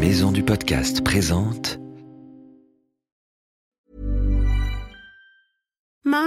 Maison du Podcast présente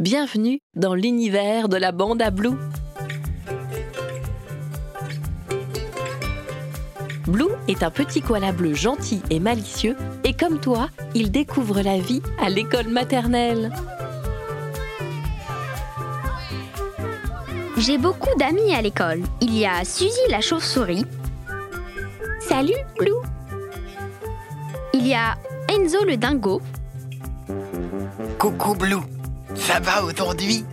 Bienvenue dans l'univers de la bande à Blue. Blue est un petit koala bleu gentil et malicieux et comme toi, il découvre la vie à l'école maternelle. J'ai beaucoup d'amis à l'école. Il y a Suzy la chauve-souris. Salut, Blue. Il y a Enzo le dingo. Coucou Blue, ça va aujourd'hui?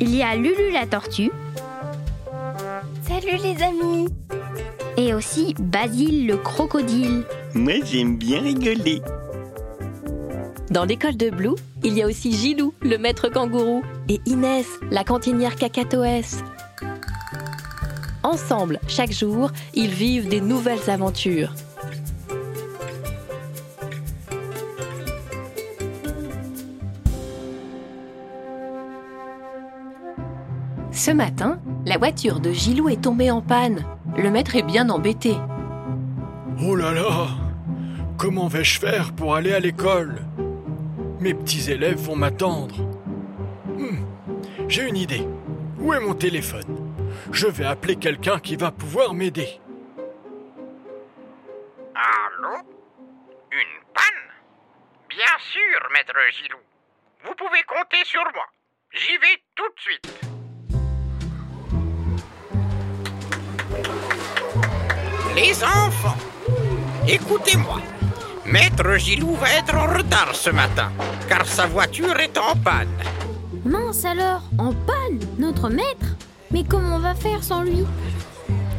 Il y a Lulu la tortue. Salut les amis. Et aussi Basile le crocodile. Moi j'aime bien rigoler. Dans l'école de Blue, il y a aussi Gilou, le maître kangourou, et Inès, la cantinière cacatoès. Ensemble, chaque jour, ils vivent des nouvelles aventures. Ce matin, la voiture de Gilou est tombée en panne. Le maître est bien embêté. Oh là là Comment vais-je faire pour aller à l'école? Mes petits élèves vont m'attendre. Hmm, J'ai une idée. Où est mon téléphone? Je vais appeler quelqu'un qui va pouvoir m'aider. Allô? Une panne? Bien sûr, maître Gilou. Vous pouvez compter sur moi. J'y vais tout de suite. Les enfants, écoutez-moi. Maître Gilou va être en retard ce matin, car sa voiture est en panne. Mince alors, en panne, notre maître Mais comment on va faire sans lui?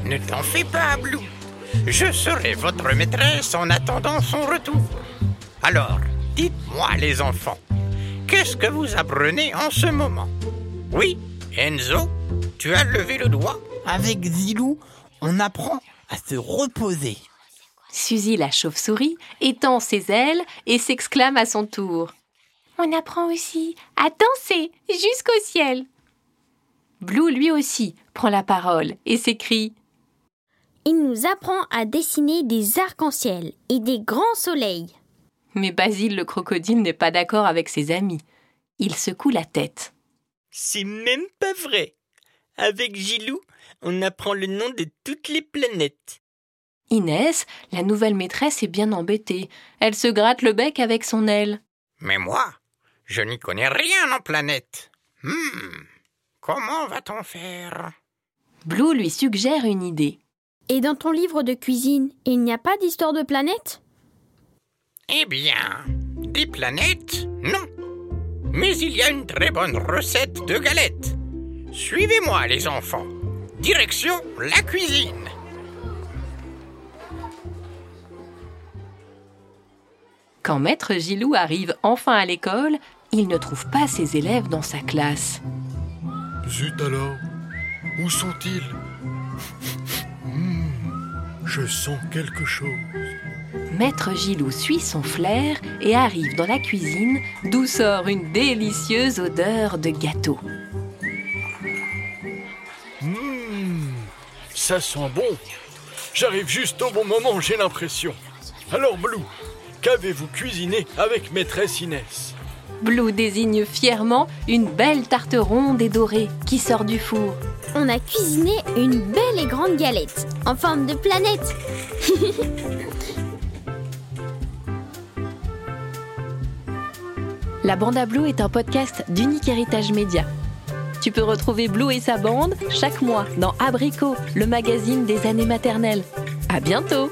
Ne t'en fais pas, Blue. Je serai votre maîtresse en attendant son retour. Alors, dites-moi, les enfants, qu'est-ce que vous apprenez en ce moment? Oui, Enzo, tu as levé le doigt Avec Zilou, on apprend à se reposer. Suzy la chauve-souris étend ses ailes et s'exclame à son tour. On apprend aussi à danser jusqu'au ciel. Blue lui aussi prend la parole et s'écrie Il nous apprend à dessiner des arcs-en-ciel et des grands soleils. Mais Basile le crocodile n'est pas d'accord avec ses amis. Il secoue la tête. C'est même pas vrai. Avec Gilou, on apprend le nom de toutes les planètes. Inès, la nouvelle maîtresse, est bien embêtée. Elle se gratte le bec avec son aile. Mais moi, je n'y connais rien en planète. Hmm, comment va-t-on faire? Blue lui suggère une idée. Et dans ton livre de cuisine, il n'y a pas d'histoire de planète? Eh bien, des planètes, non. Mais il y a une très bonne recette de galettes. Suivez-moi, les enfants. Direction la cuisine. Quand maître Gilou arrive enfin à l'école, il ne trouve pas ses élèves dans sa classe. Zut alors Où sont-ils? Hmm, Je sens quelque chose. Maître Gilou suit son flair et arrive dans la cuisine d'où sort une délicieuse odeur de gâteau. Ça sent bon. J'arrive juste au bon moment, j'ai l'impression. Alors Blue, qu'avez-vous cuisiné avec maîtresse Inès? Blue désigne fièrement une belle tarte ronde et dorée qui sort du four. On a cuisiné une belle et grande galette en forme de planète. La Bande à Blue est un podcast d'Unique Héritage Média. Tu peux retrouver Blue et sa bande chaque mois dans Abricot, le magazine des années maternelles. À bientôt!